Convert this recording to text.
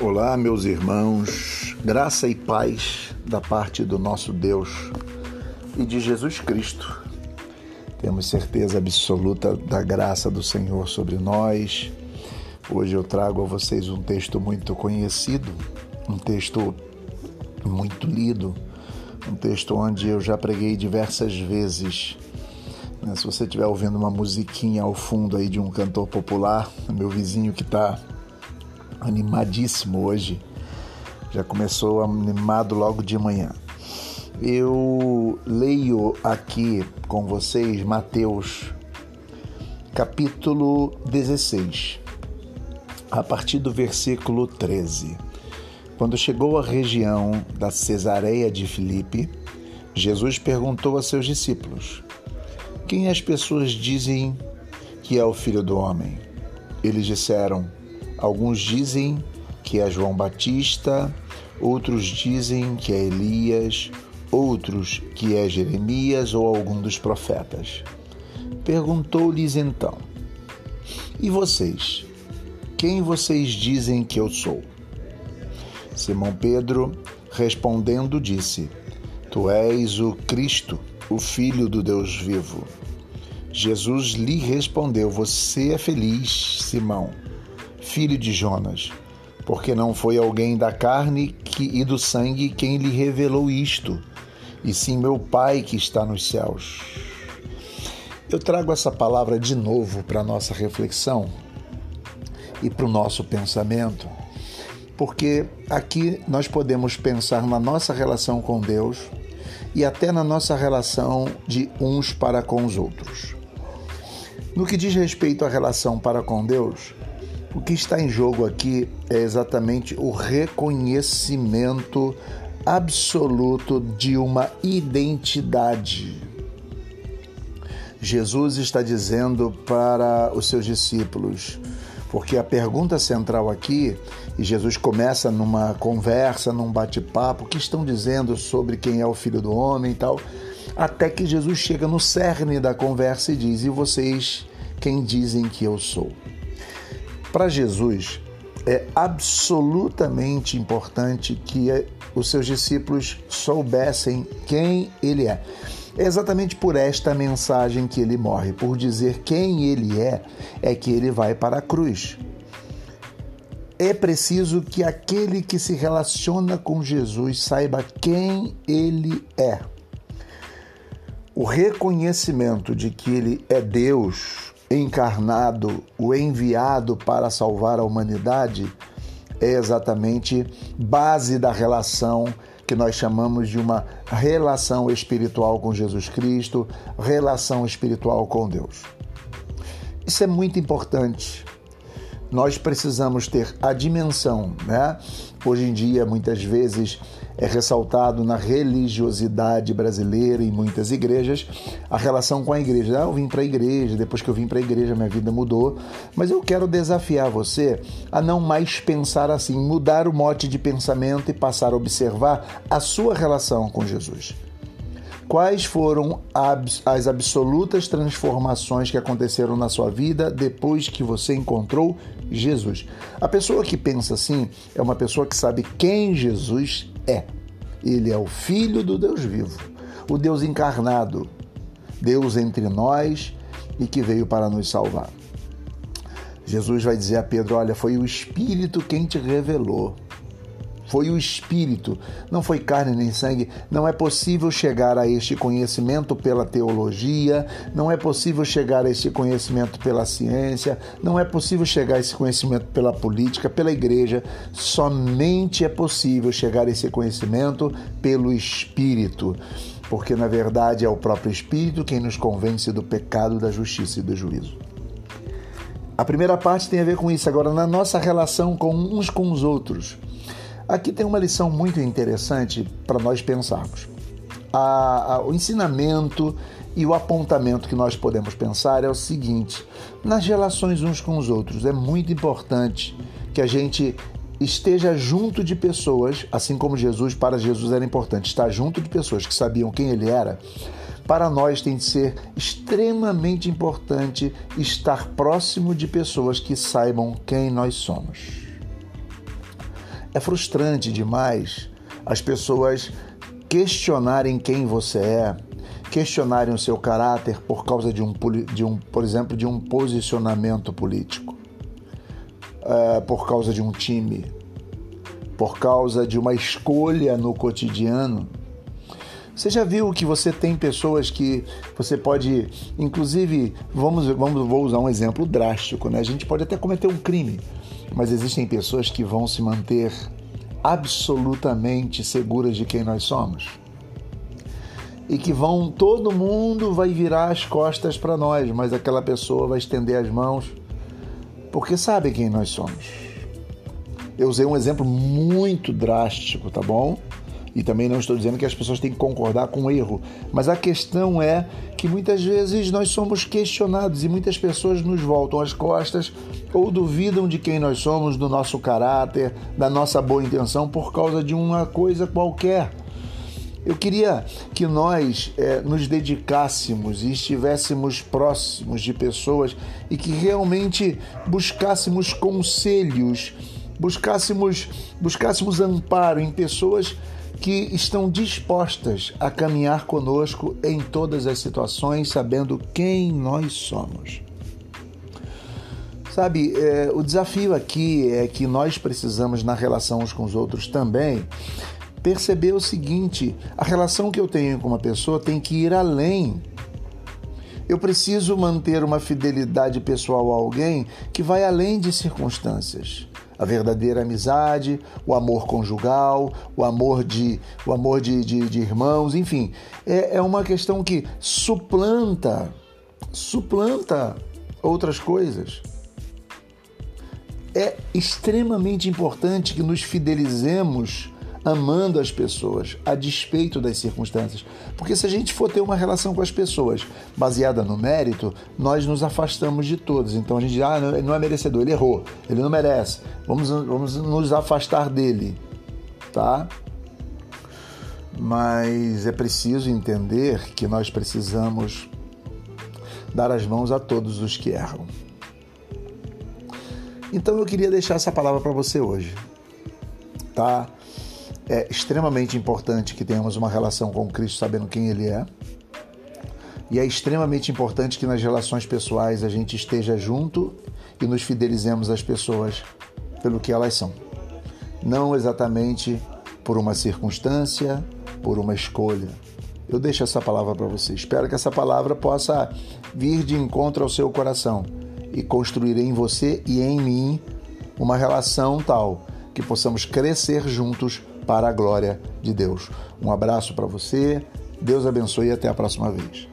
Olá, meus irmãos, graça e paz da parte do nosso Deus e de Jesus Cristo. Temos certeza absoluta da graça do Senhor sobre nós. Hoje eu trago a vocês um texto muito conhecido, um texto muito lido, um texto onde eu já preguei diversas vezes. Se você estiver ouvindo uma musiquinha ao fundo aí de um cantor popular, meu vizinho que está animadíssimo hoje. Já começou animado logo de manhã. Eu leio aqui com vocês Mateus capítulo 16, a partir do versículo 13. Quando chegou à região da Cesareia de Filipe, Jesus perguntou a seus discípulos: Quem as pessoas dizem que é o filho do homem? Eles disseram: Alguns dizem que é João Batista, outros dizem que é Elias, outros que é Jeremias ou algum dos profetas. Perguntou-lhes então: E vocês? Quem vocês dizem que eu sou? Simão Pedro, respondendo, disse: Tu és o Cristo, o Filho do Deus vivo. Jesus lhe respondeu: Você é feliz, Simão filho de Jonas, porque não foi alguém da carne que, e do sangue quem lhe revelou isto, e sim meu Pai que está nos céus. Eu trago essa palavra de novo para a nossa reflexão e para o nosso pensamento, porque aqui nós podemos pensar na nossa relação com Deus e até na nossa relação de uns para com os outros. No que diz respeito à relação para com Deus, o que está em jogo aqui é exatamente o reconhecimento absoluto de uma identidade. Jesus está dizendo para os seus discípulos, porque a pergunta central aqui, e Jesus começa numa conversa, num bate-papo, que estão dizendo sobre quem é o filho do homem e tal, até que Jesus chega no cerne da conversa e diz: E vocês, quem dizem que eu sou? Para Jesus, é absolutamente importante que os seus discípulos soubessem quem ele é. É exatamente por esta mensagem que ele morre, por dizer quem ele é, é que ele vai para a cruz. É preciso que aquele que se relaciona com Jesus saiba quem ele é. O reconhecimento de que ele é Deus, encarnado, o enviado para salvar a humanidade, é exatamente base da relação que nós chamamos de uma relação espiritual com Jesus Cristo, relação espiritual com Deus. Isso é muito importante. Nós precisamos ter a dimensão, né? Hoje em dia, muitas vezes, é ressaltado na religiosidade brasileira em muitas igrejas a relação com a igreja. Ah, eu vim para a igreja, depois que eu vim para a igreja minha vida mudou. Mas eu quero desafiar você a não mais pensar assim, mudar o mote de pensamento e passar a observar a sua relação com Jesus. Quais foram as absolutas transformações que aconteceram na sua vida depois que você encontrou Jesus? A pessoa que pensa assim é uma pessoa que sabe quem Jesus é. Ele é o Filho do Deus vivo, o Deus encarnado, Deus entre nós e que veio para nos salvar. Jesus vai dizer a Pedro: Olha, foi o Espírito quem te revelou foi o Espírito, não foi carne nem sangue. Não é possível chegar a este conhecimento pela teologia, não é possível chegar a este conhecimento pela ciência, não é possível chegar a esse conhecimento pela política, pela igreja. Somente é possível chegar a esse conhecimento pelo Espírito. Porque na verdade é o próprio Espírito quem nos convence do pecado, da justiça e do juízo. A primeira parte tem a ver com isso. Agora, na nossa relação com uns com os outros. Aqui tem uma lição muito interessante para nós pensarmos. A, a, o ensinamento e o apontamento que nós podemos pensar é o seguinte: nas relações uns com os outros, é muito importante que a gente esteja junto de pessoas, assim como Jesus, para Jesus era importante estar junto de pessoas que sabiam quem ele era. Para nós tem de ser extremamente importante estar próximo de pessoas que saibam quem nós somos. É frustrante demais as pessoas questionarem quem você é, questionarem o seu caráter por causa de um, de um por exemplo, de um posicionamento político, é, por causa de um time, por causa de uma escolha no cotidiano. Você já viu que você tem pessoas que você pode, inclusive, vamos, vamos, vou usar um exemplo drástico, né? A gente pode até cometer um crime, mas existem pessoas que vão se manter absolutamente seguras de quem nós somos e que vão todo mundo vai virar as costas para nós, mas aquela pessoa vai estender as mãos porque sabe quem nós somos. Eu usei um exemplo muito drástico, tá bom? E também não estou dizendo que as pessoas têm que concordar com o erro, mas a questão é que muitas vezes nós somos questionados e muitas pessoas nos voltam as costas ou duvidam de quem nós somos, do nosso caráter, da nossa boa intenção por causa de uma coisa qualquer. Eu queria que nós é, nos dedicássemos e estivéssemos próximos de pessoas e que realmente buscássemos conselhos, buscássemos, buscássemos amparo em pessoas que estão dispostas a caminhar conosco em todas as situações, sabendo quem nós somos. Sabe, é, o desafio aqui é que nós precisamos, na relação uns com os outros também, perceber o seguinte: a relação que eu tenho com uma pessoa tem que ir além. Eu preciso manter uma fidelidade pessoal a alguém que vai além de circunstâncias a verdadeira amizade, o amor conjugal, o amor de, o amor de, de, de irmãos, enfim. É, é uma questão que suplanta, suplanta outras coisas. É extremamente importante que nos fidelizemos amando as pessoas, a despeito das circunstâncias. Porque se a gente for ter uma relação com as pessoas baseada no mérito, nós nos afastamos de todos. Então a gente diz, ah, não é merecedor, ele errou, ele não merece. Vamos, vamos nos afastar dele, tá? Mas é preciso entender que nós precisamos dar as mãos a todos os que erram. Então eu queria deixar essa palavra para você hoje, tá? É extremamente importante que tenhamos uma relação com Cristo sabendo quem Ele é. E é extremamente importante que nas relações pessoais a gente esteja junto e nos fidelizemos às pessoas pelo que elas são. Não exatamente por uma circunstância, por uma escolha. Eu deixo essa palavra para você. Espero que essa palavra possa vir de encontro ao seu coração e construir em você e em mim uma relação tal que possamos crescer juntos para a glória de Deus. Um abraço para você, Deus abençoe e até a próxima vez.